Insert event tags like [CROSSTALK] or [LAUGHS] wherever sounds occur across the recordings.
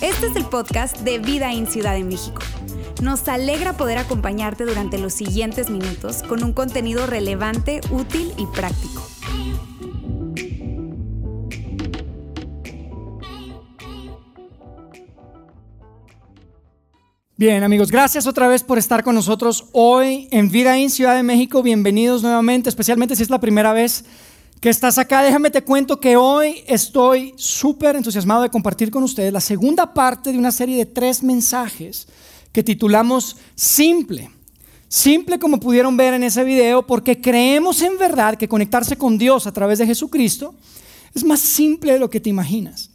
Este es el podcast de Vida en Ciudad de México. Nos alegra poder acompañarte durante los siguientes minutos con un contenido relevante, útil y práctico. Bien, amigos, gracias otra vez por estar con nosotros hoy en Vida en Ciudad de México. Bienvenidos nuevamente, especialmente si es la primera vez que estás acá. Déjame te cuento que hoy estoy súper entusiasmado de compartir con ustedes la segunda parte de una serie de tres mensajes que titulamos Simple. Simple como pudieron ver en ese video porque creemos en verdad que conectarse con Dios a través de Jesucristo es más simple de lo que te imaginas.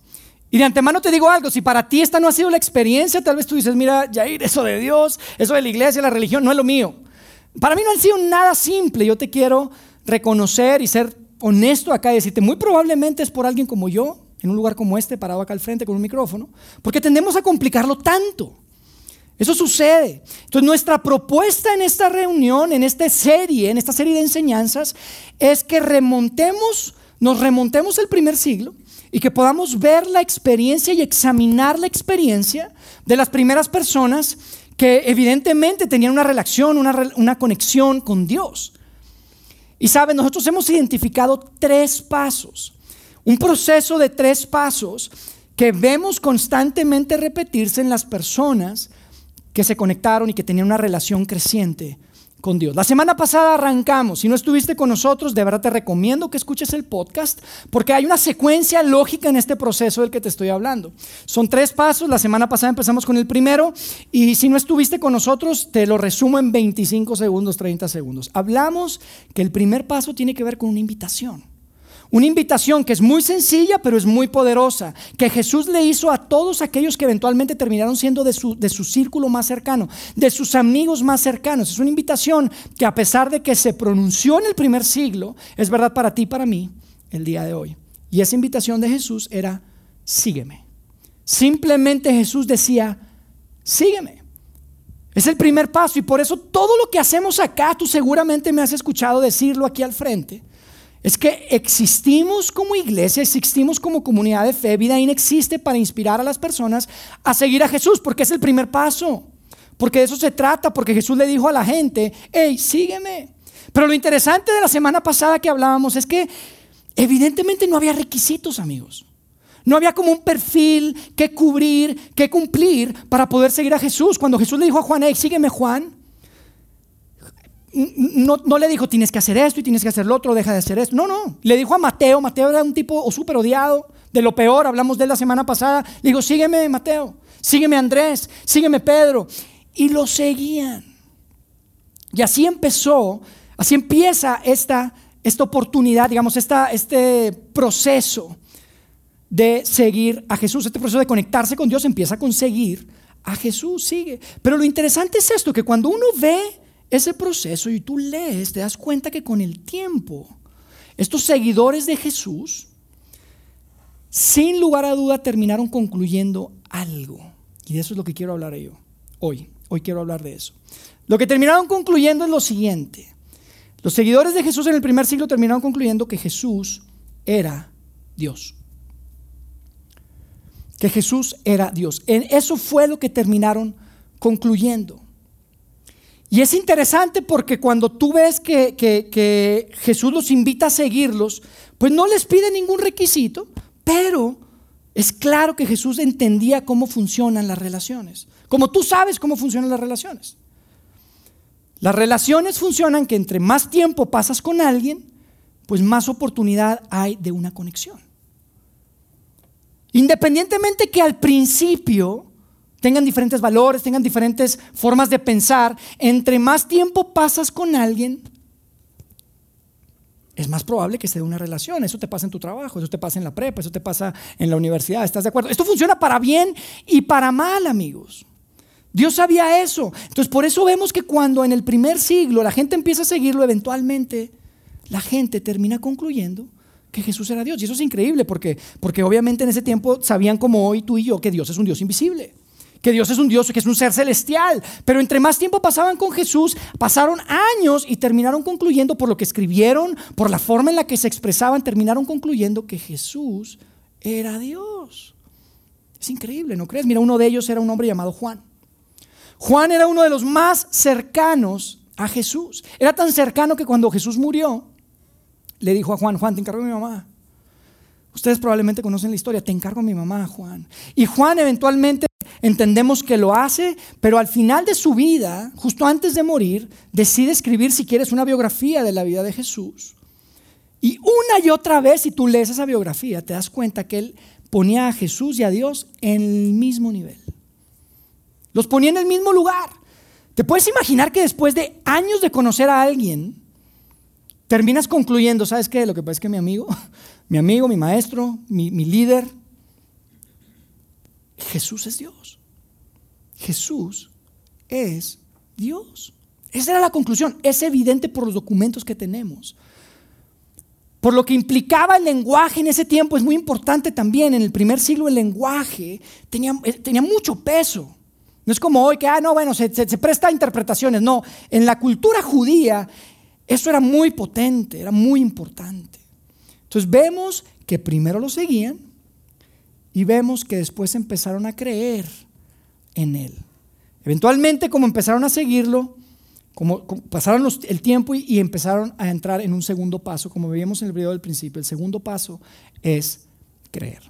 Y de antemano te digo algo, si para ti esta no ha sido la experiencia, tal vez tú dices, mira, Jair, eso de Dios, eso de la iglesia, la religión, no es lo mío. Para mí no han sido nada simple. Yo te quiero reconocer y ser honesto acá y decirte, muy probablemente es por alguien como yo, en un lugar como este, parado acá al frente con un micrófono, porque tendemos a complicarlo tanto. Eso sucede. Entonces nuestra propuesta en esta reunión, en esta serie, en esta serie de enseñanzas, es que remontemos, nos remontemos el primer siglo y que podamos ver la experiencia y examinar la experiencia de las primeras personas que evidentemente tenían una relación, una, conexión con Dios. Y saben, nosotros hemos identificado tres pasos, un proceso de tres pasos que vemos constantemente repetirse en las personas que se conectaron y que tenían una relación creciente con Dios. La semana pasada arrancamos. Si no estuviste con nosotros, de verdad te recomiendo que escuches el podcast porque hay una secuencia lógica en este proceso del que te estoy hablando. Son tres pasos. La semana pasada empezamos con el primero y si no estuviste con nosotros, te lo resumo en 25 segundos, 30 segundos. Hablamos que el primer paso tiene que ver con una invitación. Una invitación que es muy sencilla, pero es muy poderosa, que Jesús le hizo a todos aquellos que eventualmente terminaron siendo de su, de su círculo más cercano, de sus amigos más cercanos. Es una invitación que a pesar de que se pronunció en el primer siglo, es verdad para ti y para mí el día de hoy. Y esa invitación de Jesús era, sígueme. Simplemente Jesús decía, sígueme. Es el primer paso y por eso todo lo que hacemos acá, tú seguramente me has escuchado decirlo aquí al frente, es que existimos como iglesia, existimos como comunidad de fe. Vida existe para inspirar a las personas a seguir a Jesús, porque es el primer paso. Porque de eso se trata, porque Jesús le dijo a la gente, hey, sígueme. Pero lo interesante de la semana pasada que hablábamos es que evidentemente no había requisitos, amigos. No había como un perfil que cubrir, que cumplir para poder seguir a Jesús. Cuando Jesús le dijo a Juan, hey, sígueme Juan, no, le dijo tienes que hacer esto y tienes que hacer lo otro, deja de hacer esto. No, no. Le dijo a Mateo, Mateo era un tipo súper odiado, de lo peor, hablamos de él la semana pasada. Le dijo, sígueme Mateo, sígueme Andrés, sígueme Pedro. Y lo seguían. Y así empezó, así empieza esta, esta oportunidad, digamos, esta, este proceso de seguir a Jesús. Este proceso de conectarse con Dios empieza con seguir a Jesús, sigue. Pero lo interesante es esto, que cuando uno ve ese proceso y tú lees, te das cuenta que con el tiempo, estos seguidores de Jesús, sin lugar a duda, terminaron concluyendo algo. Y de eso es lo que quiero hablar yo hoy. Hoy quiero hablar de eso. Lo que terminaron concluyendo es lo siguiente. Los seguidores de Jesús en el primer siglo terminaron concluyendo que Jesús era Dios. Que Jesús era Dios. Eso fue lo que terminaron concluyendo. Y es interesante porque cuando tú ves que, Jesús los invita a seguirlos, pues no les pide ningún requisito, pero es claro que Jesús entendía cómo funcionan las relaciones, como tú sabes cómo funcionan las relaciones. Las relaciones funcionan que entre más tiempo pasas con alguien, pues más oportunidad hay de una conexión. Independientemente que al principio tengan diferentes valores, tengan diferentes formas de pensar, entre más tiempo pasas con alguien, es más probable que se dé una relación. Eso te pasa en tu trabajo, eso te pasa en la prepa, eso te pasa en la universidad. ¿Estás de acuerdo? Esto funciona para bien y para mal, amigos. Dios sabía eso. Entonces, por eso vemos que cuando en el primer siglo la gente empieza a seguirlo, eventualmente la gente termina concluyendo que Jesús era Dios. Y eso es increíble porque, porque obviamente en ese tiempo sabían como hoy tú y yo que Dios es un Dios invisible que Dios es un Dios, que es un ser celestial. Pero entre más tiempo pasaban con Jesús, pasaron años y terminaron concluyendo por lo que escribieron, por la forma en la que se expresaban, terminaron concluyendo que Jesús era Dios. Es increíble, ¿no crees? Mira, uno de ellos era un hombre llamado Juan. Juan era uno de los más cercanos a Jesús. Era tan cercano que cuando Jesús murió, le dijo a Juan, Juan, te encargo a mi mamá. Ustedes probablemente conocen la historia, te encargo a mi mamá, Juan. Y Juan eventualmente entendemos que lo hace, pero al final de su vida, justo antes de morir, decide escribir, si quieres, una biografía de la vida de Jesús. Y una y otra vez, si tú lees esa biografía, te das cuenta que él ponía a Jesús y a Dios en el mismo nivel. Los ponía en el mismo lugar. ¿Te puedes imaginar que después de años de conocer a alguien, terminas concluyendo, ¿sabes qué? Lo que pasa es que mi amigo, [LAUGHS] mi amigo, mi maestro, mi, líder, Jesús es Dios. Jesús es Dios. Esa era la conclusión. Es evidente por los documentos que tenemos. Por lo que implicaba el lenguaje en ese tiempo, es muy importante también. En el primer siglo el lenguaje tenía, eh, tenía mucho peso. No es como hoy que, ah, no, bueno, se, se, presta a interpretaciones. No, en la cultura judía eso era muy potente, era muy importante. Entonces vemos que primero lo seguían y vemos que después empezaron a creer en él. Eventualmente, como empezaron a seguirlo, como, pasaron el tiempo y, y, empezaron a entrar en un segundo paso, como veíamos en el video del principio, el segundo paso es creer.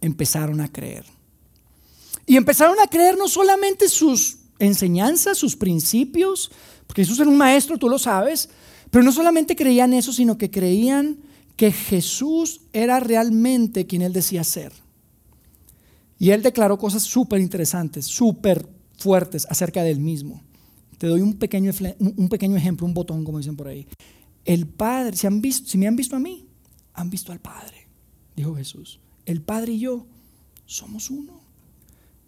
Empezaron a creer. Y empezaron a creer no solamente sus enseñanzas, sus principios, porque Jesús era un maestro, tú lo sabes, pero no solamente creían eso, sino que creían que Jesús era realmente quien él decía ser. Y él declaró cosas súper interesantes, súper fuertes acerca del mismo. Te doy un pequeño, un pequeño ejemplo, un botón, como dicen por ahí. El Padre, si, si me han visto a mí, han visto al Padre, dijo Jesús. El Padre y yo somos uno.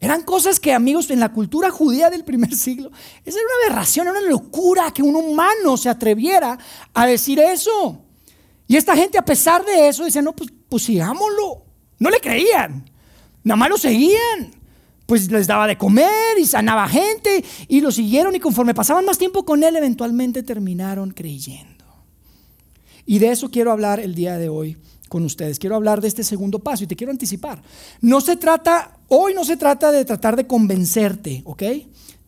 Eran cosas que, amigos, en la cultura judía del primer [LAUGHS] siglo, esa era una aberración, era una locura que un humano se atreviera a decir eso. Y esta gente, a pesar de eso, decía, no, pues, pues sigámoslo. No le creían, nada más lo seguían. Pues les daba de comer y sanaba gente y lo siguieron y conforme pasaban más tiempo con él, eventualmente terminaron creyendo. Y de eso quiero hablar el día de hoy con ustedes. Quiero hablar de este segundo paso y te quiero anticipar. No se trata, hoy no se trata de tratar de convencerte, ¿ok?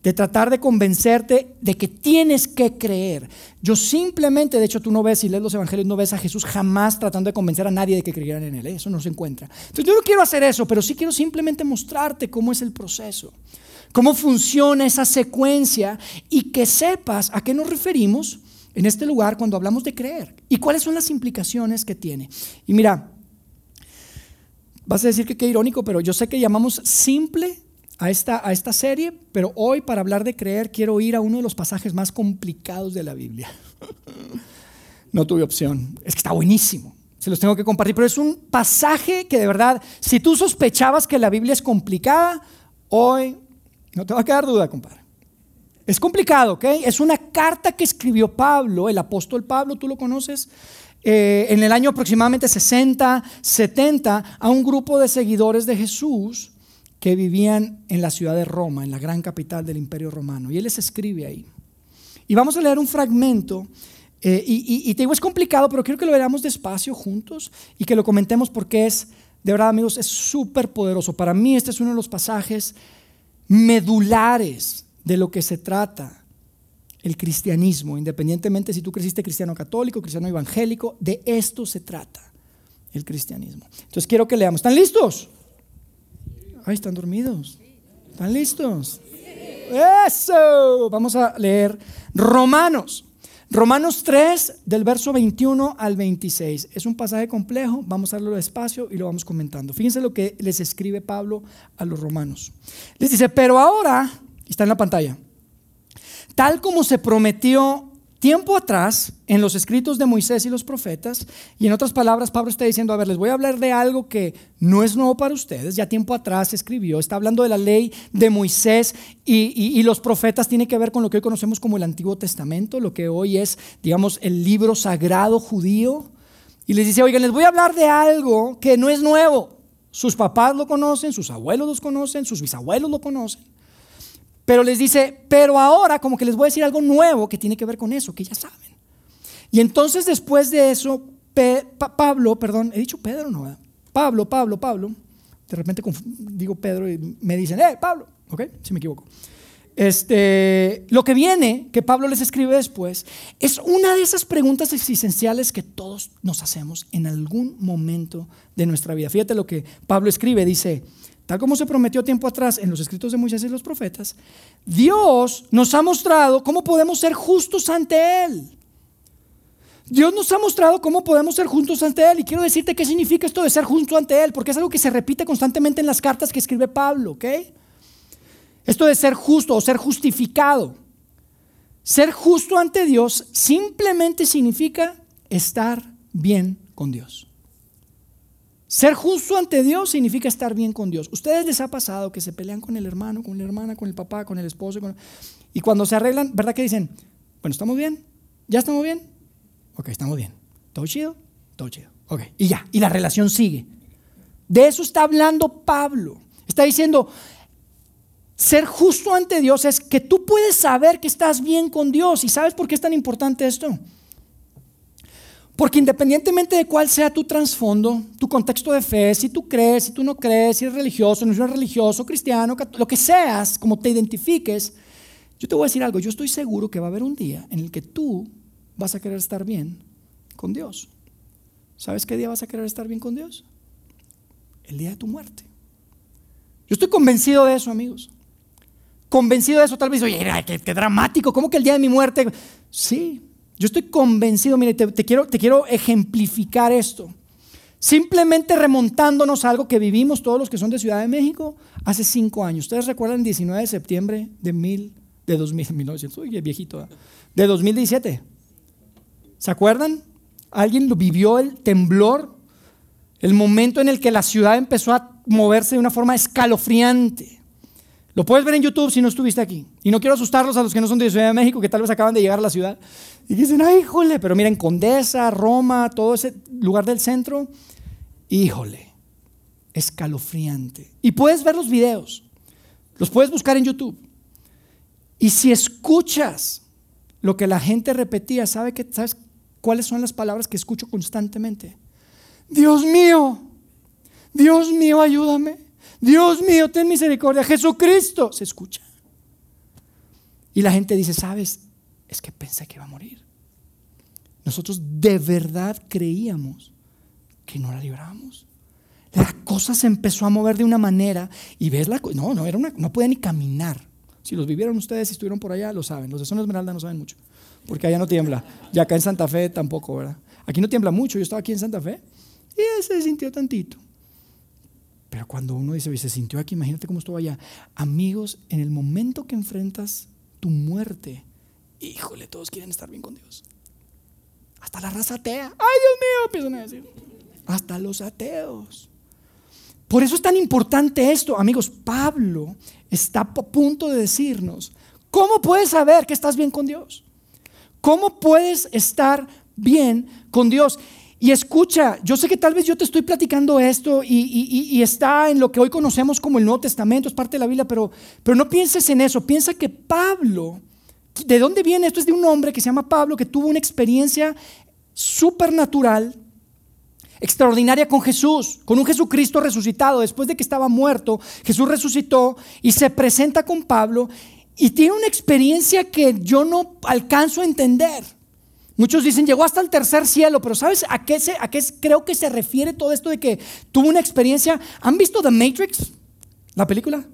De tratar de convencerte de que tienes que creer. Yo simplemente, de hecho tú no ves, si lees los evangelios, no ves a Jesús jamás tratando de convencer a nadie de que creyeran en Él. ¿eh? Eso no se encuentra. Entonces yo no quiero hacer eso, pero sí quiero simplemente mostrarte cómo es el proceso, cómo funciona esa secuencia y que sepas a qué nos referimos en este lugar cuando hablamos de creer y cuáles son las implicaciones que tiene. Y mira, vas a decir que qué irónico, pero yo sé que llamamos simple a esta, a esta serie, pero hoy para hablar de creer quiero ir a uno de los pasajes más complicados de la Biblia. [LAUGHS] no tuve opción, es que está buenísimo. Se los tengo que compartir, pero es un pasaje que de verdad, si tú sospechabas que la Biblia es complicada, hoy no te va a quedar duda, compadre. Es complicado, ¿ok? Es una carta que escribió Pablo, el apóstol Pablo, tú lo conoces, eh, en el año aproximadamente 60, 70, a un grupo de seguidores de Jesús que vivían en la ciudad de Roma, en la gran capital del imperio romano. Y él les escribe ahí. Y vamos a leer un fragmento. Eh, y, te digo, es complicado, pero quiero que lo veamos despacio juntos y que lo comentemos porque es, de verdad amigos, es súper poderoso. Para mí este es uno de los pasajes medulares de lo que se trata el cristianismo, independientemente si tú creciste cristiano católico, cristiano evangélico, de esto se trata el cristianismo. Entonces quiero que leamos. ¿Están listos? Ay, están dormidos. ¿Están listos? Eso. Vamos a leer Romanos. Romanos 3, del verso 21 al 26. Es un pasaje complejo, vamos a darlo despacio y lo vamos comentando. Fíjense lo que les escribe Pablo a los romanos. Les dice, pero ahora Está en la pantalla. Tal como se prometió tiempo atrás en los escritos de Moisés y los profetas, y en otras palabras, Pablo está diciendo, a ver, les voy a hablar de algo que no es nuevo para ustedes, ya tiempo atrás escribió, está hablando de la ley de Moisés y, y los profetas, tiene que ver con lo que hoy conocemos como el Antiguo Testamento, lo que hoy es, digamos, el libro sagrado judío, y les dice, oigan, les voy a hablar de algo que no es nuevo, Sus papás lo conocen, sus abuelos los conocen, sus bisabuelos lo conocen. Pero les dice, pero ahora como que les voy a decir algo nuevo que tiene que ver con eso, que ya saben. Y entonces después de eso, Pablo, perdón, he dicho Pedro, no, Pablo, Pablo, Pablo, de repente digo Pedro y me dicen, eh, Pablo, ok, si me equivoco. Este, lo que viene, que Pablo les escribe después, es una de esas preguntas existenciales que todos nos hacemos en algún momento de nuestra vida. Fíjate lo que Pablo escribe, dice, tal como se prometió tiempo atrás en los escritos de Moisés y los profetas, Dios nos ha mostrado cómo podemos ser justos ante Él. Dios nos ha mostrado cómo podemos ser justos ante Él. Y quiero decirte qué significa esto de ser justo ante Él, porque es algo que se repite constantemente en las cartas que escribe Pablo, ¿ok? Esto de ser justo o ser justificado. Ser justo ante Dios simplemente significa estar bien con Dios. Ser justo ante Dios significa estar bien con Dios. ¿Ustedes les ha pasado que se pelean con el hermano, con la hermana, con el papá, con el esposo? Y cuando se arreglan, ¿verdad que dicen, bueno, estamos bien? ¿Ya estamos bien? Ok, estamos bien. ¿Todo chido? Todo chido. Ok, y ya, y la relación sigue. De eso está hablando Pablo. Está diciendo, ser justo ante Dios es que tú puedes saber que estás bien con Dios. ¿Y sabes por qué es tan importante esto? Porque independientemente de cuál sea tu trasfondo, tu contexto de fe, si tú crees, si tú no crees, si eres religioso, no eres religioso, cristiano, lo que seas, como te identifiques, yo te voy a decir algo, yo estoy seguro que va a haber un día en el que tú vas a querer estar bien con Dios. ¿Sabes qué día vas a querer estar bien con Dios? El día de tu muerte. Yo estoy convencido de eso, amigos convencido de eso, tal vez, oye, qué, dramático, ¿cómo que el día de mi muerte? Sí, yo estoy convencido, mire, te, quiero, te quiero ejemplificar esto. Simplemente remontándonos a algo que vivimos todos los que son de Ciudad de México hace cinco años. ¿Ustedes recuerdan el 19 de septiembre de, mil, de 2000, 1900, oye, viejito, de 2017? ¿Se acuerdan? ¿Alguien lo vivió el temblor? El momento en el que la ciudad empezó a moverse de una forma escalofriante. Lo puedes ver en YouTube si no estuviste aquí. Y no quiero asustarlos a los que no son de Ciudad de México, que tal vez acaban de llegar a la ciudad. Y dicen, ay, híjole, pero miren, Condesa, Roma, todo ese lugar del centro, híjole, escalofriante. Y puedes ver los videos, los puedes buscar en YouTube. Y si escuchas lo que la gente repetía, ¿sabe que, ¿sabes cuáles son las palabras que escucho constantemente? Dios mío, Dios mío, ayúdame. Dios mío, ten misericordia. Jesucristo se escucha. Y la gente dice, ¿sabes? Es que pensé que iba a morir. Nosotros de verdad creíamos que no la librábamos. La cosa se empezó a mover de una manera y ves la no, no era una, no podía ni caminar. Si los vivieron ustedes, si estuvieron por allá, lo saben. Los de Zona Esmeralda no saben mucho, porque allá no tiembla. Y acá en Santa Fe tampoco, ¿verdad? Aquí no tiembla mucho. Yo estaba aquí en Santa Fe y se sintió tantito. Cuando uno dice, se sintió aquí, imagínate cómo estuvo allá. Amigos, en el momento que enfrentas tu muerte, híjole, todos quieren estar bien con Dios. Hasta la raza atea. Ay, Dios mío, empiezan a decir. Hasta los ateos. Por eso es tan importante esto, amigos. Pablo está a punto de decirnos, ¿cómo puedes saber que estás bien con Dios? ¿Cómo puedes estar bien con Dios? Y escucha, yo sé que tal vez yo te estoy platicando esto y, está en lo que hoy conocemos como el Nuevo Testamento, es parte de la Biblia, pero, pero no pienses en eso, piensa que Pablo, ¿de dónde viene esto? Es de un hombre que se llama Pablo, que tuvo una experiencia supernatural, extraordinaria con Jesús, con un Jesucristo resucitado. Después de que estaba muerto, Jesús resucitó y se presenta con Pablo y tiene una experiencia que yo no alcanzo a entender. Muchos dicen, llegó hasta el tercer cielo, pero ¿sabes a qué, se, a qué creo que se refiere todo esto de que tuvo una experiencia? ¿Han visto The Matrix? ¿La película?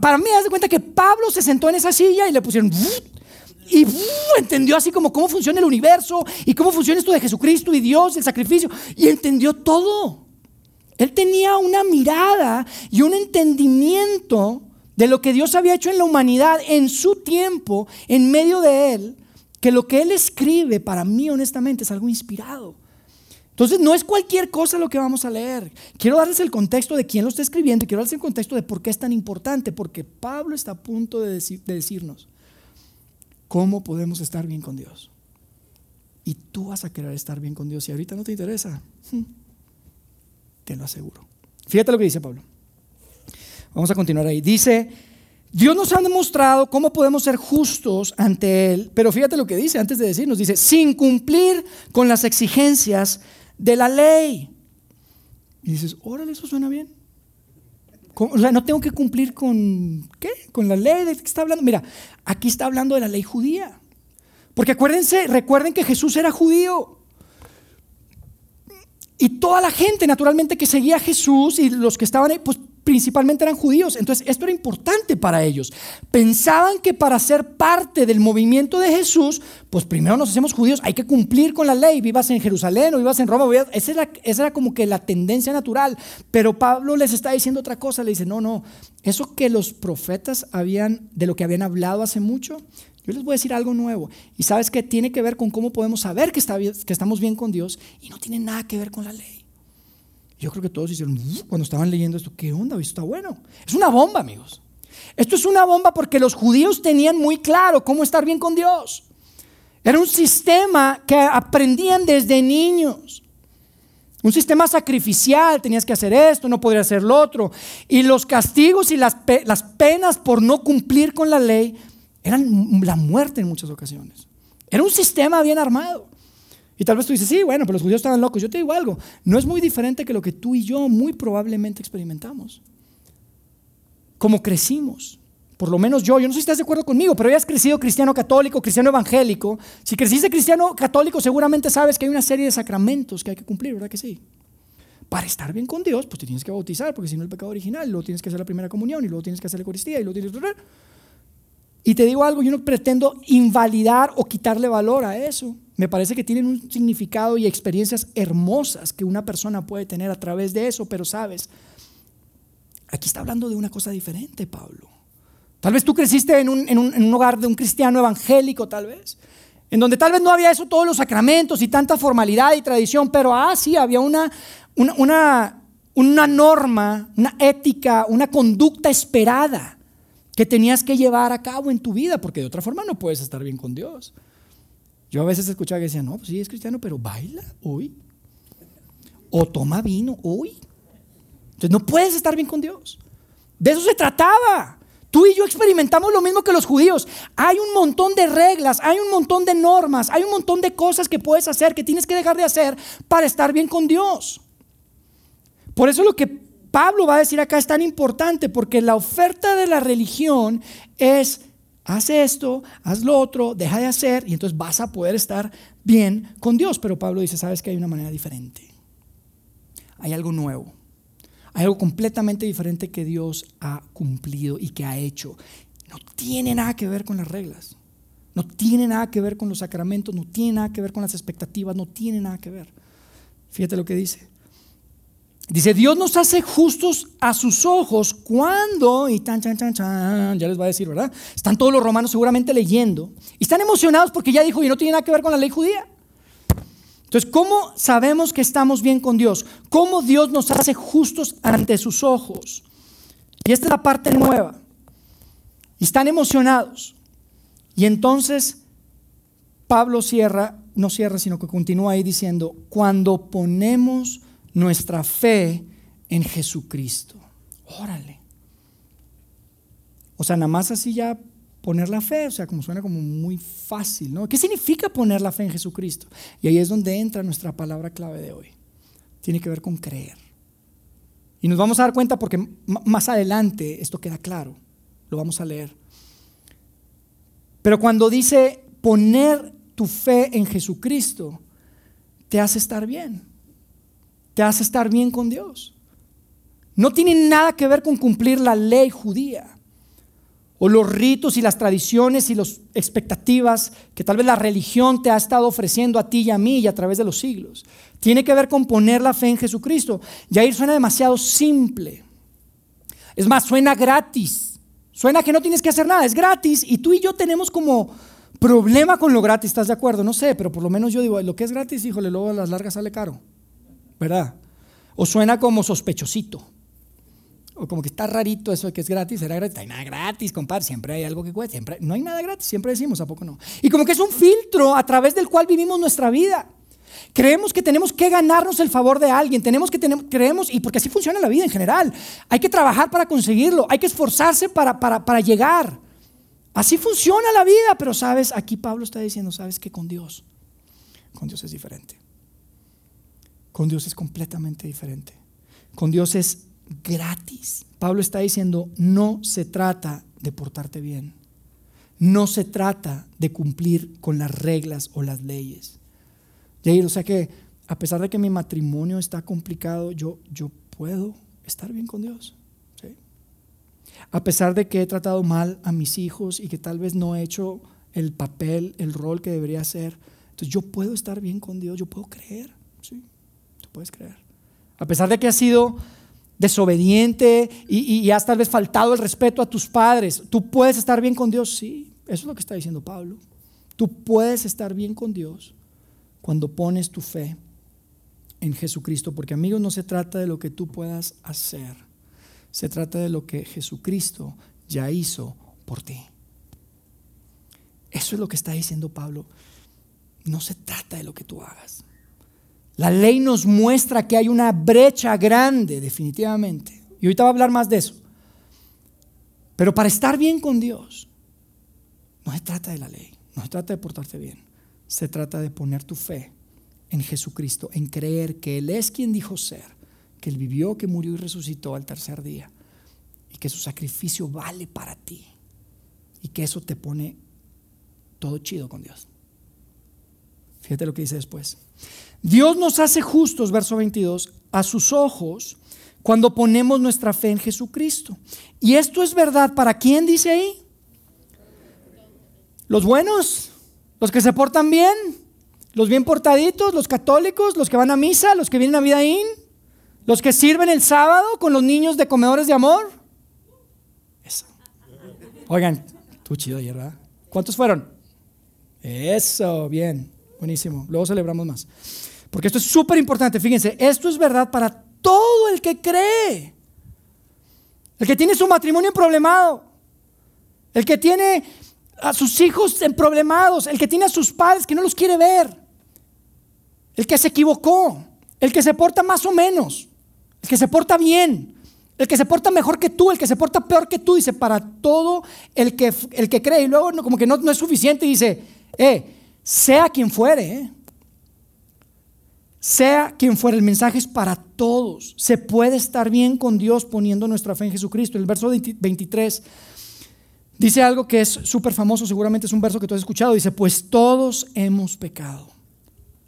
Para mí, haz de cuenta que Pablo se sentó en esa silla y le pusieron... Y entendió así como cómo funciona el universo y cómo funciona esto de Jesucristo y Dios, el sacrificio. Y entendió todo. Él tenía una mirada y un entendimiento de lo que Dios había hecho en la humanidad en su tiempo, en medio de él que lo que él escribe para mí honestamente es algo inspirado. Entonces no es cualquier cosa lo que vamos a leer. Quiero darles el contexto de quién lo está escribiendo y quiero darles el contexto de por qué es tan importante, porque Pablo está a punto de, de decirnos cómo podemos estar bien con Dios. Y tú vas a querer estar bien con Dios y ahorita no te interesa. Hmm, te lo aseguro. Fíjate lo que dice Pablo. Vamos a continuar ahí. Dice, Dios nos ha demostrado cómo podemos ser justos ante Él, pero fíjate lo que dice antes de decirnos, dice, sin cumplir con las exigencias de la ley. Y dices, órale, eso suena bien. O sea, no tengo que cumplir con, ¿qué? Con la ley de que está hablando. Mira, aquí está hablando de la ley judía. Porque acuérdense, recuerden que Jesús era judío. Y toda la gente, naturalmente, que seguía a Jesús y los que estaban ahí, pues principalmente eran judíos. Entonces, esto era importante para ellos. Pensaban que para ser parte del movimiento de Jesús, pues primero nos hacemos judíos, hay que cumplir con la ley, vivas en Jerusalén o vivas en Roma. Esa era, como que la tendencia natural. Pero Pablo les está diciendo otra cosa, le dice, no, no, eso que los profetas habían, de lo que habían hablado hace mucho, yo les voy a decir algo nuevo. Y sabes que tiene que ver con cómo podemos saber que estamos bien con Dios y no tiene nada que ver con la ley. Yo creo que todos hicieron, cuando estaban leyendo esto, ¿qué onda? Esto está bueno. Es una bomba, amigos. Esto es una bomba porque los judíos tenían muy claro cómo estar bien con Dios. Era un sistema que aprendían desde niños. Un sistema sacrificial, tenías que hacer esto, no podrías hacer lo otro. Y los castigos y las, las penas por no cumplir con la ley eran la muerte en muchas ocasiones. Era un sistema bien armado. Y tal vez tú dices, sí, bueno, pero los judíos estaban locos. Yo te digo algo, no es muy diferente que lo que tú y yo muy probablemente experimentamos. Como crecimos. Por lo menos yo, yo no sé si estás de acuerdo conmigo, pero has crecido cristiano católico, cristiano evangélico. Si creciste cristiano católico, seguramente sabes que hay una serie de sacramentos que hay que cumplir, ¿verdad que sí? Para estar bien con Dios, pues te tienes que bautizar, porque si no el pecado original, luego tienes que hacer la primera comunión, y luego tienes que hacer la Eucaristía, y luego tienes que... Y te digo algo, yo no pretendo invalidar o quitarle valor a eso. Me parece que tienen un significado y experiencias hermosas que una persona puede tener a través de eso, pero sabes, aquí está hablando de una cosa diferente, Pablo. Tal vez tú creciste en un, hogar de un cristiano evangélico, tal vez, en donde tal vez no había eso, todos los sacramentos y tanta formalidad y tradición, pero ah, sí, había una norma, una ética, una conducta esperada que tenías que llevar a cabo en tu vida, porque de otra forma no puedes estar bien con Dios. Yo a veces escuchaba que decían, no, pues sí es cristiano, pero baila hoy. O toma vino hoy. Entonces no puedes estar bien con Dios. De eso se trataba. Tú y yo experimentamos lo mismo que los judíos. Hay un montón de reglas, hay un montón de normas, hay un montón de cosas que puedes hacer, que tienes que dejar de hacer para estar bien con Dios. Por eso lo que Pablo va a decir acá es tan importante, porque la oferta de la religión es haz esto, haz lo otro, deja de hacer y entonces vas a poder estar bien con Dios. Pero Pablo dice, sabes que hay una manera diferente. Hay algo nuevo. Hay algo completamente diferente que Dios ha cumplido y que ha hecho. No tiene nada que ver con las reglas. No tiene nada que ver con los sacramentos, no tiene nada que ver con las expectativas, no tiene nada que ver. Fíjate lo que dice. Dice, Dios nos hace justos a sus ojos cuando, y tan, chan, chan, chan, ya les va a decir, ¿verdad? Están todos los romanos seguramente leyendo y están emocionados porque ya dijo, y no tiene nada que ver con la ley judía. Entonces, ¿cómo sabemos que estamos bien con Dios? ¿Cómo Dios nos hace justos ante sus ojos? Y esta es la parte nueva. Y están emocionados. Y entonces Pablo cierra, no cierra, sino que continúa ahí diciendo, cuando ponemos nuestra fe en Jesucristo. Órale. O sea, nada más así ya poner la fe, o sea, como suena como muy fácil, ¿no? ¿Qué significa poner la fe en Jesucristo? Y ahí es donde entra nuestra palabra clave de hoy. Tiene que ver con creer. Y nos vamos a dar cuenta porque más adelante esto queda claro. Lo vamos a leer. Pero cuando dice poner tu fe en Jesucristo, te hace estar bien te hace estar bien con Dios. No tiene nada que ver con cumplir la ley judía o los ritos y las tradiciones y las expectativas que tal vez la religión te ha estado ofreciendo a ti y a mí y a través de los siglos. Tiene que ver con poner la fe en Jesucristo. ahí suena demasiado simple. Es más, suena gratis. Suena que no tienes que hacer nada, es gratis y tú y yo tenemos como problema con lo gratis, ¿estás de acuerdo? No sé, pero por lo menos yo digo, lo que es gratis, híjole, luego a las largas sale caro. ¿Verdad? O suena como sospechosito. O como que está rarito eso de que es gratis, será gratis. Hay nada gratis, compadre. Siempre hay algo que cuesta. Siempre, no hay nada gratis, siempre decimos, ¿a poco no? Y como que es un filtro a través del cual vivimos nuestra vida. Creemos que tenemos que ganarnos el favor de alguien, tenemos que tener, creemos, y porque así funciona la vida en general, hay que trabajar para conseguirlo, hay que esforzarse para, para, para llegar. Así funciona la vida, pero sabes, aquí Pablo está diciendo, sabes que con Dios, con Dios es diferente. Con Dios es completamente diferente. Con Dios es gratis. Pablo está diciendo, no se trata de portarte bien. No se trata de cumplir con las reglas o las leyes. Jair, o sea que a pesar de que mi matrimonio está complicado, yo, yo puedo estar bien con Dios. A pesar de que he tratado mal a mis hijos y que tal vez no he hecho el papel, el rol que debería hacer, entonces yo puedo estar bien con Dios, yo puedo creer. Puedes creer. A pesar de que has sido desobediente y, y, has tal vez faltado el respeto a tus padres, ¿tú puedes estar bien con Dios? Sí, eso es lo que está diciendo Pablo. Tú puedes estar bien con Dios cuando pones tu fe en Jesucristo, porque amigos, no se trata de lo que tú puedas hacer, se trata de lo que Jesucristo ya hizo por ti. Eso es lo que está diciendo Pablo. No se trata de lo que tú hagas. La ley nos muestra que hay una brecha grande, definitivamente. Y ahorita va a hablar más de eso. Pero para estar bien con Dios, no se trata de la ley, no se trata de portarte bien. Se trata de poner tu fe en Jesucristo, en creer que Él es quien dijo ser, que Él vivió, que murió y resucitó al tercer día, y que su sacrificio vale para ti, y que eso te pone todo chido con Dios. Fíjate lo que dice después. Dios nos hace justos, verso 22, a sus ojos cuando ponemos nuestra fe en Jesucristo. Y esto es verdad para quién dice ahí? Los buenos, los que se portan bien, los bien portaditos, los católicos, los que van a misa, los que vienen a Vidaín, los que sirven el sábado con los niños de comedores de amor. Eso. Oigan, tú chido ayer, ¿verdad? ¿Cuántos fueron? Eso, bien, buenísimo. Luego celebramos más. Porque esto es súper importante, fíjense, esto es verdad para todo el que cree. El que tiene su matrimonio problemado. El que tiene a sus hijos en problemados. El que tiene a sus padres que no los quiere ver. El que se equivocó. El que se porta más o menos. El que se porta bien. El que se porta mejor que tú, el que se porta peor que tú, dice, para todo el que, el que cree. Y luego como que no, no es suficiente, dice, eh, sea quien fuere, eh, sea quien fuera, el mensaje es para todos. Se puede estar bien con Dios poniendo nuestra fe en Jesucristo. El verso 23 dice algo que es súper famoso, seguramente es un verso que tú has escuchado. Dice, pues todos hemos pecado.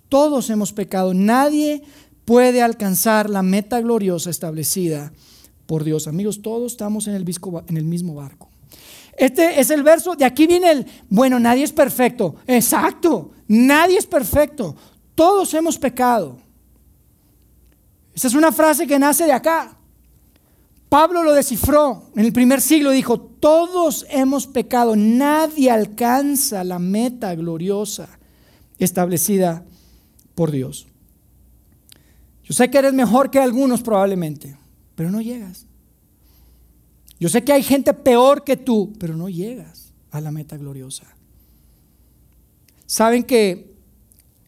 Todos hemos pecado. Nadie puede alcanzar la meta gloriosa establecida por Dios. Amigos, todos estamos en el, en el mismo barco. Este es el verso, de aquí viene el, bueno, nadie es perfecto. Exacto, nadie es perfecto. Todos hemos pecado. Esa es una frase que nace de acá. Pablo lo descifró en el primer siglo, dijo, todos hemos pecado, nadie alcanza la meta gloriosa establecida por Dios. Yo sé que eres mejor que algunos probablemente, pero no llegas. Yo sé que hay gente peor que tú, pero no llegas a la meta gloriosa. Saben que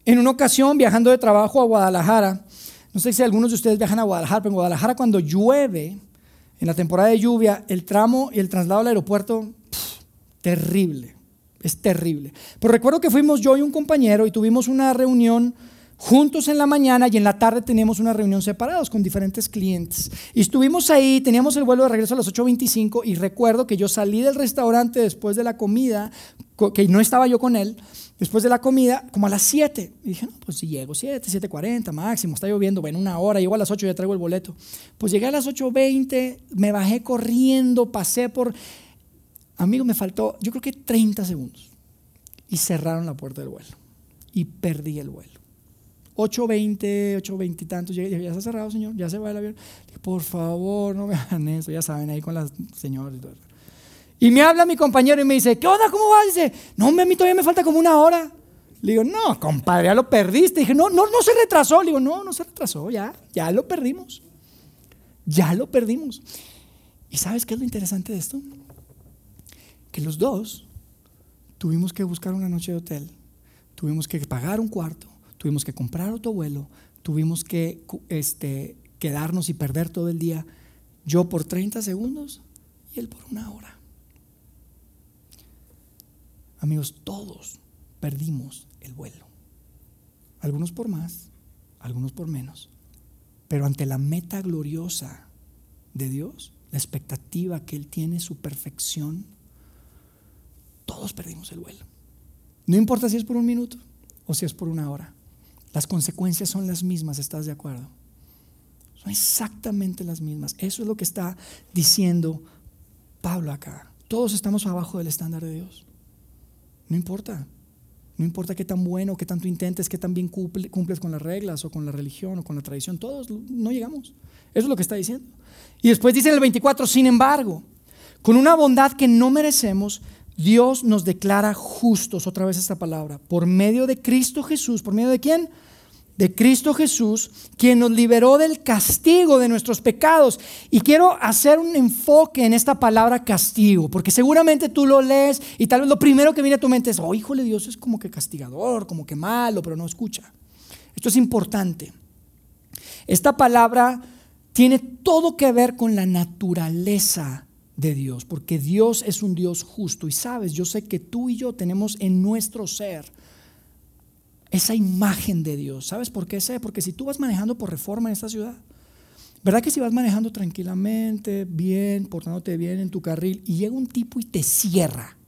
en una ocasión, viajando de trabajo a Guadalajara, no sé si algunos de ustedes viajan a Guadalajara, pero en Guadalajara cuando llueve, en la temporada de lluvia, el tramo y el traslado al aeropuerto, terrible, es terrible. Pero recuerdo que fuimos yo y un compañero y tuvimos una reunión juntos en la mañana y en la tarde teníamos una reunión separados con diferentes clientes. Y estuvimos ahí, teníamos el vuelo de regreso a las 8.25 y recuerdo que yo salí del restaurante después de la comida, que no estaba yo con él, después de la comida, como a las 7. Y dije, no, pues si llego 7, 7.40 máximo, está lloviendo, bueno, una hora, llego a las 8 y ya traigo el boleto. Pues llegué a las 8.20, me bajé corriendo, pasé por... Amigo, me faltó, yo creo que 30 segundos. Y cerraron la puerta del vuelo. Y perdí el vuelo. 8.20, 8.20 y tantos, ya, ya está cerrado, señor, ya se va el avión. Dije, por favor, no me hagan eso, ya saben, ahí con las señoras y todo. Y me habla mi compañero y me dice, ¿qué onda? ¿Cómo vas? Dice, no, a mí todavía me falta como una hora. Le digo, no, compadre, ya lo perdiste. Dije, no, no, no se retrasó. Le digo, no, no se retrasó, ya, ya lo perdimos. Ya lo perdimos. ¿Y sabes qué es lo interesante de esto? Que los dos tuvimos que buscar una noche de hotel, tuvimos que pagar un cuarto, tuvimos que comprar otro vuelo, tuvimos que este, quedarnos y perder todo el día, yo por 30 segundos y él por una hora. Amigos, todos perdimos el vuelo. Algunos por más, algunos por menos. Pero ante la meta gloriosa de Dios, la expectativa que Él tiene, su perfección, todos perdimos el vuelo. No importa si es por un minuto o si es por una hora. Las consecuencias son las mismas, ¿estás de acuerdo? Son exactamente las mismas. Eso es lo que está diciendo Pablo acá. Todos estamos abajo del estándar de Dios. No importa. No importa qué tan bueno, qué tanto intentes, qué tan bien cumples con las reglas o con la religión o con la tradición. Todos no llegamos. Eso es lo que está diciendo. Y después dice en el 24, sin embargo, con una bondad que no merecemos, Dios nos declara justos, otra vez esta palabra, por medio de Cristo Jesús. ¿Por medio de quién? De Cristo Jesús, quien nos liberó del castigo de nuestros pecados. Y quiero hacer un enfoque en esta palabra castigo, porque seguramente tú lo lees y tal vez lo primero que viene a tu mente es, oh, híjole, Dios es como que castigador, como que malo, pero no escucha. Esto es importante. Esta palabra tiene todo que ver con la naturaleza de Dios, porque Dios es un Dios justo. Y sabes, yo sé que tú y yo tenemos en nuestro ser esa imagen de Dios. ¿Sabes por qué sé? Porque si tú vas manejando por reforma en esta ciudad, ¿verdad que si vas manejando tranquilamente, bien, portándote bien en tu carril, y llega un tipo y te cierra?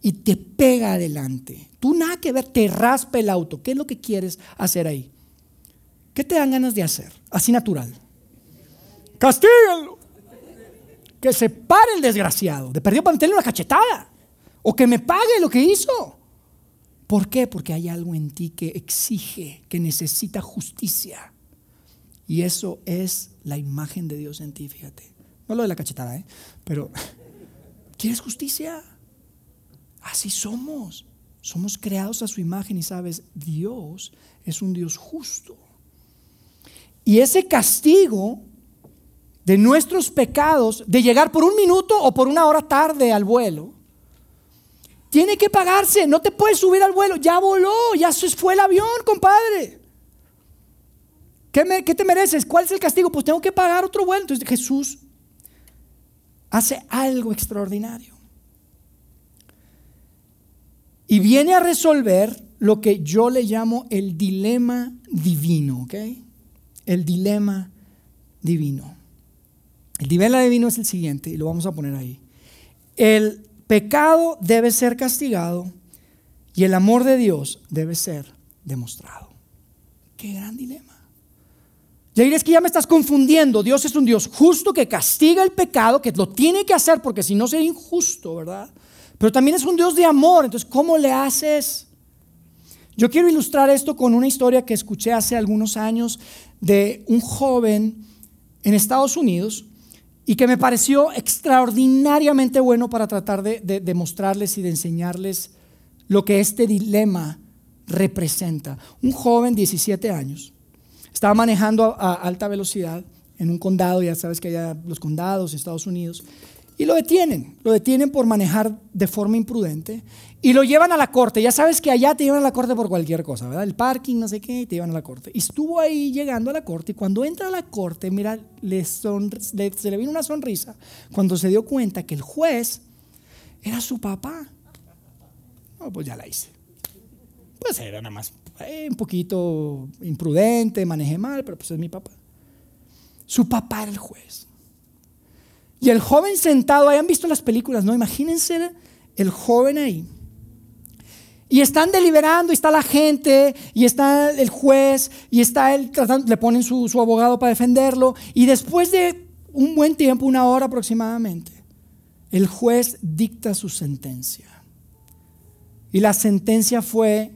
y te pega adelante. Tú nada que ver, te raspa el auto. ¿Qué es lo que quieres hacer ahí? ¿Qué te dan ganas de hacer? Así natural. Castíguenlo que se pare el desgraciado, de perdió para meterle una cachetada, o que me pague lo que hizo. ¿Por qué? Porque hay algo en ti que exige, que necesita justicia. Y eso es la imagen de Dios en ti, fíjate. No lo de la cachetada, ¿eh? Pero, [LAUGHS] ¿quieres justicia? Así somos. Somos creados a su imagen y sabes, Dios es un Dios justo. Y ese castigo de nuestros pecados, de llegar por un minuto o por una hora tarde al vuelo, tiene que pagarse. No te puedes subir al vuelo. Ya voló, ya se fue el avión, compadre. ¿Qué, ¿Qué, te mereces? ¿Cuál es el castigo? Pues tengo que pagar otro vuelo. Entonces Jesús hace algo extraordinario. Y viene a resolver lo que yo le llamo el dilema divino, ¿ok? El dilema divino. El dilema divino es el siguiente, y lo vamos a poner ahí. El pecado debe ser castigado y el amor de Dios debe ser demostrado. Qué gran dilema. Ya es que ya me estás confundiendo. Dios es un Dios justo que castiga el pecado, que lo tiene que hacer porque si no sería injusto, ¿verdad? Pero también es un Dios de amor. Entonces, ¿cómo le haces? Yo quiero ilustrar esto con una historia que escuché hace algunos años de un joven en Estados Unidos y que me pareció extraordinariamente bueno para tratar de, mostrarles y de enseñarles lo que este dilema representa. Un joven, 17 años, estaba manejando a, alta velocidad en un condado, ya sabes que hay los condados en Estados Unidos, y lo detienen, lo detienen por manejar de forma imprudente y lo llevan a la corte. Ya sabes que allá te llevan a la corte por cualquier cosa, ¿verdad? El parking, no sé qué, y te llevan a la corte. Y estuvo ahí llegando a la corte y cuando entra a la corte, mira, le se le vino una sonrisa cuando se dio cuenta que el juez era su papá. No, pues ya la hice. Pues era nada más eh, un poquito imprudente, manejé mal, pero pues es mi papá. Su papá era el juez. Y el joven sentado, hayan visto las películas, ¿no? Imagínense el joven ahí y están deliberando, y está la gente, y está el juez, y está él tratando, le ponen su, su abogado para defenderlo. Y después de un buen tiempo, una hora aproximadamente, el juez dicta su sentencia. Y la sentencia fue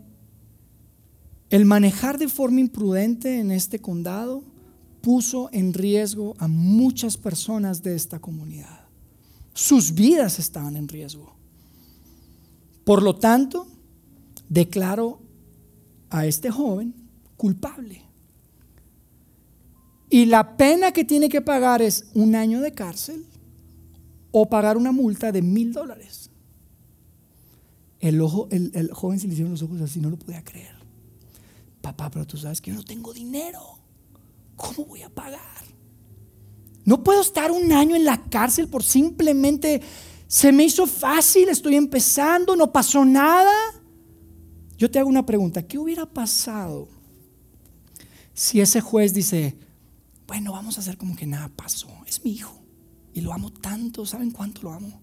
el manejar de forma imprudente en este condado puso en riesgo a muchas personas de esta comunidad. Sus vidas estaban en riesgo. Por lo tanto, declaro a este joven culpable. Y la pena que tiene que pagar es un año de cárcel o pagar una multa de mil dólares. El, ojo, el, joven se le hicieron los ojos así, no lo podía creer. papá, pero tú sabes que yo no tengo dinero. ¿Cómo voy a pagar? No puedo estar un año en la cárcel por simplemente se me hizo fácil, estoy empezando, no pasó nada. Yo te hago una pregunta, ¿qué hubiera pasado si ese juez dice, bueno, vamos a hacer como que nada pasó, es mi hijo y lo amo tanto, ¿saben cuánto lo amo?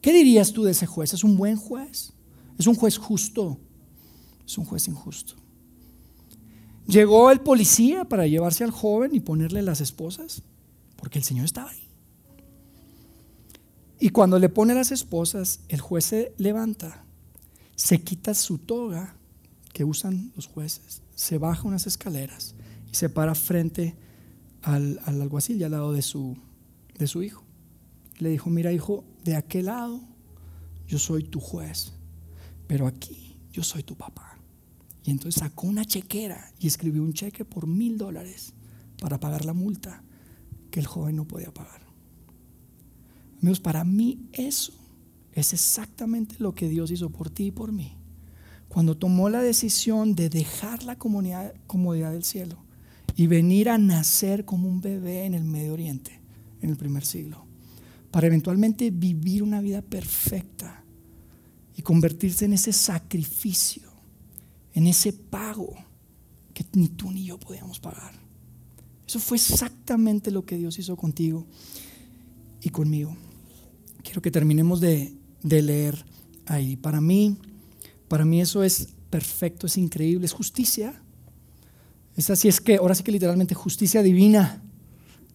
¿Qué dirías tú de ese juez? ¿Es un buen juez? ¿Es un juez justo? Es un juez injusto. Llegó el policía para llevarse al joven y ponerle las esposas, porque el Señor estaba ahí. Y cuando le pone las esposas, el juez se levanta, se quita su toga que usan los jueces, se baja unas escaleras y se para frente al, alguacil y al lado de su, de su hijo. Le dijo, mira hijo, de aquel lado yo soy tu juez, pero aquí yo soy tu papá. Y entonces sacó una chequera y escribió un cheque por mil dólares para pagar la multa que el joven no podía pagar. Amigos, para mí eso es exactamente lo que Dios hizo por ti y por mí. Cuando tomó la decisión de dejar la comodidad del cielo y venir a nacer como un bebé en el Medio Oriente, en el primer siglo, para eventualmente vivir una vida perfecta y convertirse en ese sacrificio, en ese pago que ni tú ni yo podíamos pagar. Eso fue exactamente lo que Dios hizo contigo y conmigo. Quiero que terminemos de, leer ahí. Para mí, para mí eso es perfecto, es increíble, es justicia. Es así, es que ahora sí que literalmente justicia divina,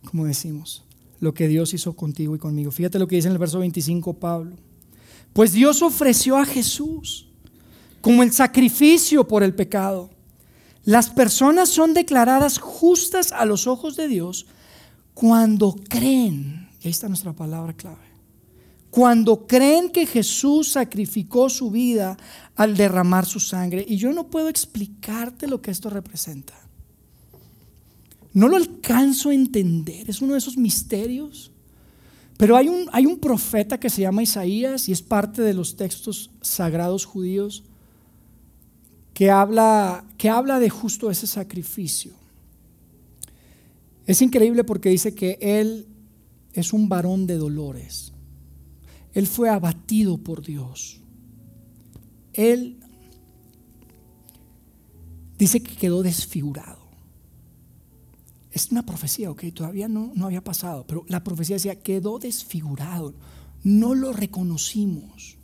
como decimos, lo que Dios hizo contigo y conmigo. Fíjate lo que dice en el verso 25 Pablo. Pues Dios ofreció a Jesús como el sacrificio por el pecado. Las personas son declaradas justas a los ojos de Dios cuando creen. Y ahí está nuestra palabra clave cuando creen que Jesús sacrificó su vida al derramar su sangre. Y yo no puedo explicarte lo que esto representa. No lo alcanzo a entender, es uno de esos misterios. Pero hay un, hay un profeta que se llama Isaías y es parte de los textos sagrados judíos que habla, que habla de justo ese sacrificio. Es increíble porque dice que él es un varón de dolores. Él fue abatido por Dios. Él dice que quedó desfigurado. Es una profecía, ok, todavía no, no había pasado, pero la profecía decía, quedó desfigurado, no lo reconocimos.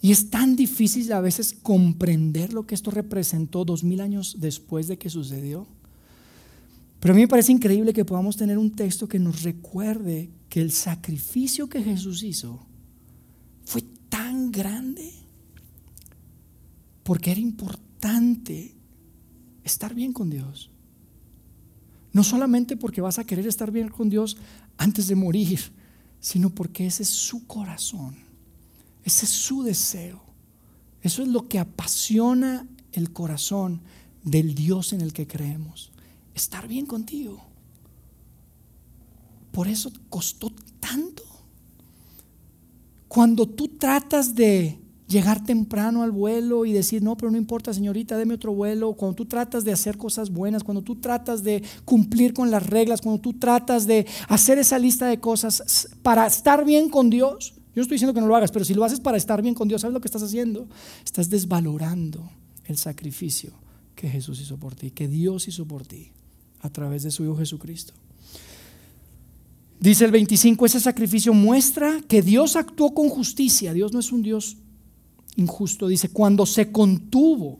Y es tan difícil a veces comprender lo que esto representó dos mil años después de que sucedió. Pero a mí me parece increíble que podamos tener un texto que nos recuerde que el sacrificio que Jesús hizo fue tan grande porque era importante estar bien con Dios. No solamente porque vas a querer estar bien con Dios antes de morir, sino porque ese es su corazón, ese es su deseo. Eso es lo que apasiona el corazón del Dios en el que creemos estar bien contigo. Por eso costó tanto. Cuando tú tratas de llegar temprano al vuelo y decir, no, pero no importa, señorita, deme otro vuelo, cuando tú tratas de hacer cosas buenas, cuando tú tratas de cumplir con las reglas, cuando tú tratas de hacer esa lista de cosas para estar bien con Dios, yo no estoy diciendo que no lo hagas, pero si lo haces para estar bien con Dios, ¿sabes lo que estás haciendo? Estás desvalorando el sacrificio que Jesús hizo por ti, que Dios hizo por ti a través de su Hijo Jesucristo. Dice el 25, ese sacrificio muestra que Dios actuó con justicia. Dios no es un Dios injusto. Dice, cuando se contuvo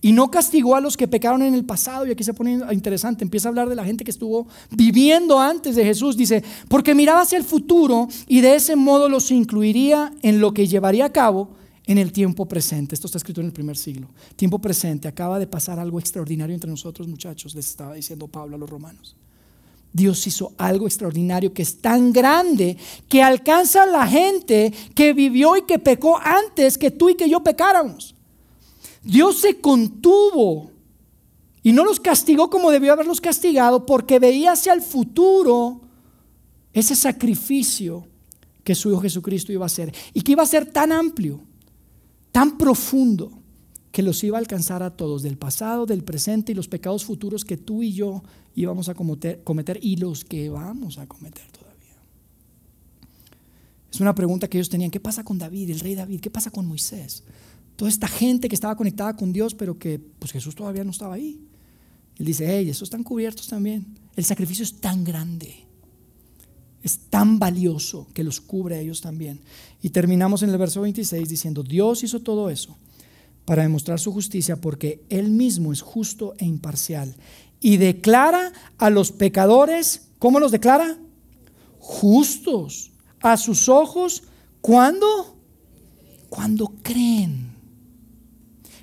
y no castigó a los que pecaron en el pasado. Y aquí se pone interesante, empieza a hablar de la gente que estuvo viviendo antes de Jesús. Dice, porque miraba hacia el futuro y de ese modo los incluiría en lo que llevaría a cabo en el tiempo presente. Esto está escrito en el primer siglo. Tiempo presente. Acaba de pasar algo extraordinario entre nosotros, muchachos, les estaba diciendo Pablo a los romanos. Dios hizo algo extraordinario que es tan grande que alcanza a la gente que vivió y que pecó antes que tú y que yo pecáramos. Dios se contuvo y no los castigó como debió haberlos castigado porque veía hacia el futuro ese sacrificio que su Hijo Jesucristo iba a hacer y que iba a ser tan amplio tan profundo que los iba a alcanzar a todos, del pasado, del presente y los pecados futuros que tú y yo íbamos a cometer, cometer y los que vamos a cometer todavía. Es una pregunta que ellos tenían, ¿qué pasa con David, el rey David? ¿Qué pasa con Moisés? Toda esta gente que estaba conectada con Dios, pero que pues Jesús todavía no estaba ahí. Él dice, hey, esos están cubiertos también. El sacrificio es tan grande, es tan valioso que los cubre a ellos también. Y terminamos en el verso 26 diciendo, Dios hizo todo eso para demostrar su justicia porque Él mismo es justo e imparcial. Y declara a los pecadores, ¿cómo los declara? Justos a sus ojos. ¿Cuándo? Cuando creen.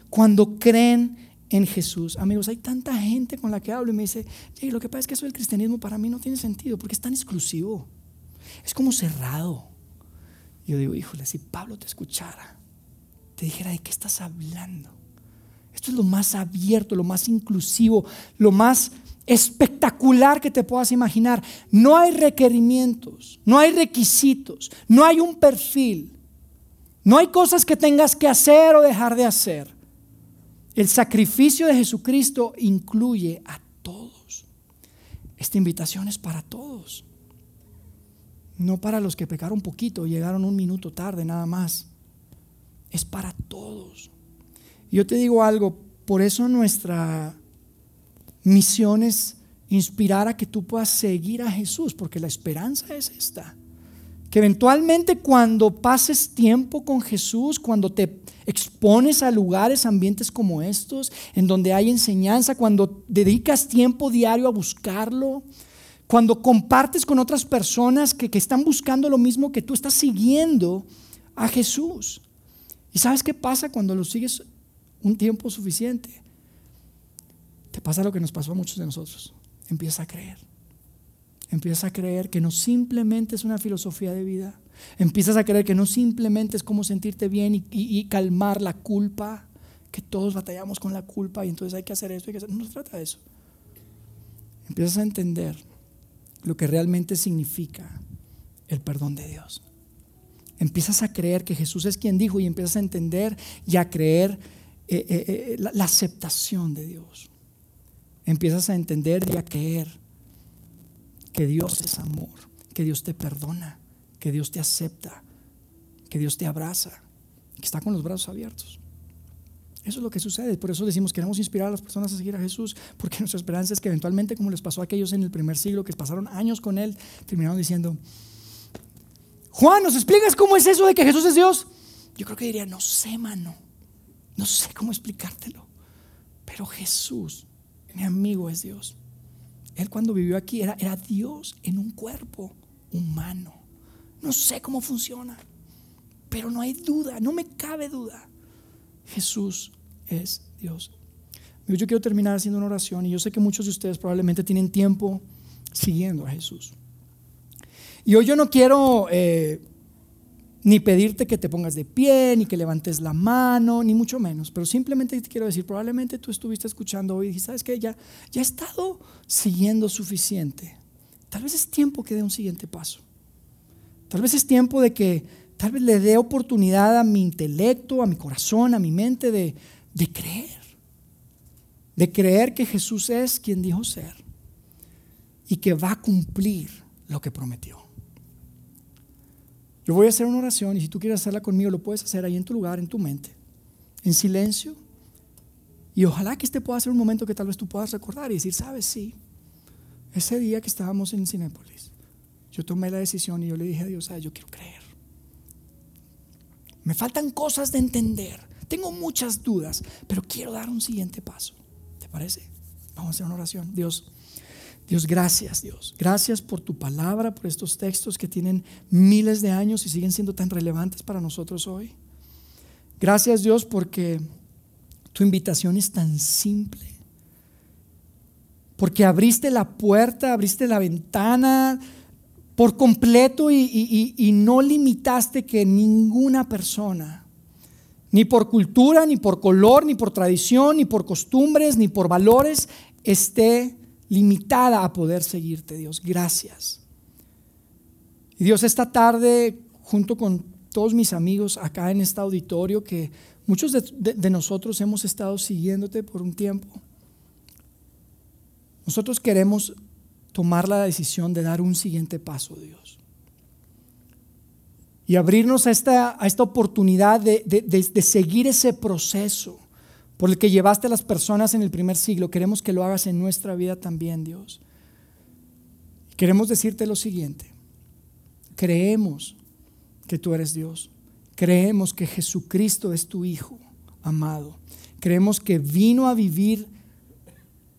Cuando creen en Jesús. Amigos, hay tanta gente con la que hablo y me dice, lo que pasa es que eso del cristianismo para mí no tiene sentido porque es tan exclusivo. Es como cerrado. yo digo, híjole, si Pablo te escuchara, te dijera, ¿de qué estás hablando? Esto es lo más abierto, lo más inclusivo, lo más espectacular que te puedas imaginar. No hay requerimientos, no hay requisitos, no hay un perfil, no hay cosas que tengas que hacer o dejar de hacer. El sacrificio de Jesucristo incluye a todos. Esta invitación es para todos, no para los que pecaron poquito, llegaron un minuto tarde nada más. Es para todos. Yo te digo algo, por eso nuestra misión es inspirar a que tú puedas seguir a Jesús, porque la esperanza es esta. Que eventualmente cuando pases tiempo con Jesús, cuando te expones a lugares, ambientes como estos, en donde hay enseñanza, cuando dedicas tiempo diario a buscarlo, cuando compartes con otras personas que, están buscando lo mismo que tú, estás siguiendo a Jesús. ¿Y sabes qué pasa cuando lo sigues un tiempo suficiente? Te pasa lo que nos pasó a muchos de nosotros. Empieza a creer. Empiezas a creer que no simplemente es una filosofía de vida. Empiezas a creer que no simplemente es como sentirte bien y, calmar la culpa, que todos batallamos con la culpa y entonces hay que hacer esto. Hay que hacer. No se trata de eso. Empiezas a entender lo que realmente significa el perdón de Dios. Empiezas a creer que Jesús es quien dijo y empiezas a entender y a creer eh, eh, eh, la aceptación de Dios. Empiezas a entender y a creer que Dios es amor, que Dios te perdona, que Dios te acepta, que Dios te abraza, que está con los brazos abiertos. Eso es lo que sucede. Por eso decimos, queremos inspirar a las personas a seguir a Jesús, porque nuestra esperanza es que eventualmente, como les pasó a aquellos en el primer siglo que pasaron años con Él, terminaron diciendo, Juan, ¿nos explicas cómo es eso de que Jesús es Dios? Yo creo que diría, no sé, mano, no sé cómo explicártelo, pero Jesús, mi amigo, es Dios. Él cuando vivió aquí era, era Dios en un cuerpo humano. No sé cómo funciona, pero no hay duda, no me cabe duda. Jesús es Dios. Yo quiero terminar haciendo una oración y yo sé que muchos de ustedes probablemente tienen tiempo siguiendo a Jesús. Y hoy yo no quiero eh, ni pedirte que te pongas de pie, ni que levantes la mano, ni mucho menos, pero simplemente te quiero decir, probablemente tú estuviste escuchando hoy y dijiste, ¿sabes qué? Ya, ya he estado siguiendo suficiente. Tal vez es tiempo que dé un siguiente paso. Tal vez es tiempo de que tal vez le dé oportunidad a mi intelecto, a mi corazón, a mi mente de, de creer. De creer que Jesús es quien dijo ser y que va a cumplir lo que prometió. Yo voy a hacer una oración y si tú quieres hacerla conmigo, lo puedes hacer ahí en tu lugar, en tu mente, en silencio. Y ojalá que este pueda ser un momento que tal vez tú puedas recordar y decir, sabes, sí, ese día que estábamos en Cinépolis, yo tomé la decisión y yo le dije a Dios, yo quiero creer. Me faltan cosas de entender, tengo muchas dudas, pero quiero dar un siguiente paso. ¿Te parece? Vamos a hacer una oración. Dios. Dios, gracias Dios. Gracias por tu palabra, por estos textos que tienen miles de años y siguen siendo tan relevantes para nosotros hoy. Gracias Dios porque tu invitación es tan simple. Porque abriste la puerta, abriste la ventana por completo y, no limitaste que ninguna persona, ni por cultura, ni por color, ni por tradición, ni por costumbres, ni por valores, esté limitada a poder seguirte, Dios. Gracias. Y Dios, esta tarde, junto con todos mis amigos acá en este auditorio, que muchos de, nosotros hemos estado siguiéndote por un tiempo. Nosotros queremos tomar la decisión de dar un siguiente paso, Dios. Y abrirnos a esta, a esta oportunidad de, de seguir ese proceso por el que llevaste a las personas en el primer siglo. Queremos que lo hagas en nuestra vida también, Dios. Queremos decirte lo siguiente. Creemos que tú eres Dios. Creemos que Jesucristo es tu Hijo amado. Creemos que vino a vivir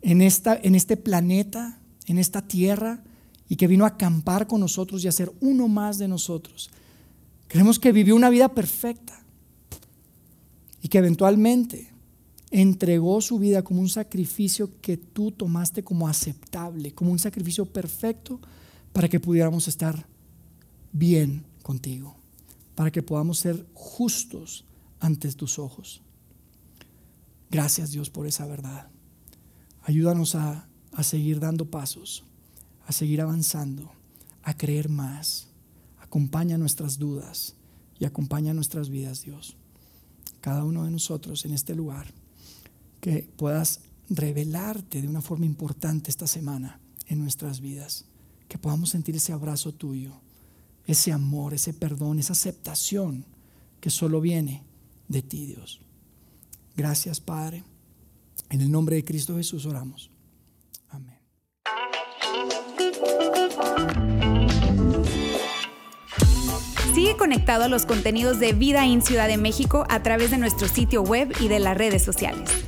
en, esta, en este planeta, en esta tierra, y que vino a acampar con nosotros y a ser uno más de nosotros. Creemos que vivió una vida perfecta y que eventualmente entregó su vida como un sacrificio que tú tomaste como aceptable, como un sacrificio perfecto para que pudiéramos estar bien contigo, para que podamos ser justos ante tus ojos. Gracias Dios por esa verdad. Ayúdanos a, a seguir dando pasos, a seguir avanzando, a creer más. Acompaña nuestras dudas y acompaña nuestras vidas, Dios. Cada uno de nosotros en este lugar, que puedas revelarte de una forma importante esta semana en nuestras vidas, que podamos sentir ese abrazo tuyo ese amor, ese perdón, esa aceptación que solo viene de ti, Dios. Gracias, Padre. En el nombre de Cristo Jesús oramos. Amén. Sigue conectado a los contenidos de Vida en Ciudad de México a través de nuestro sitio web y de las redes sociales.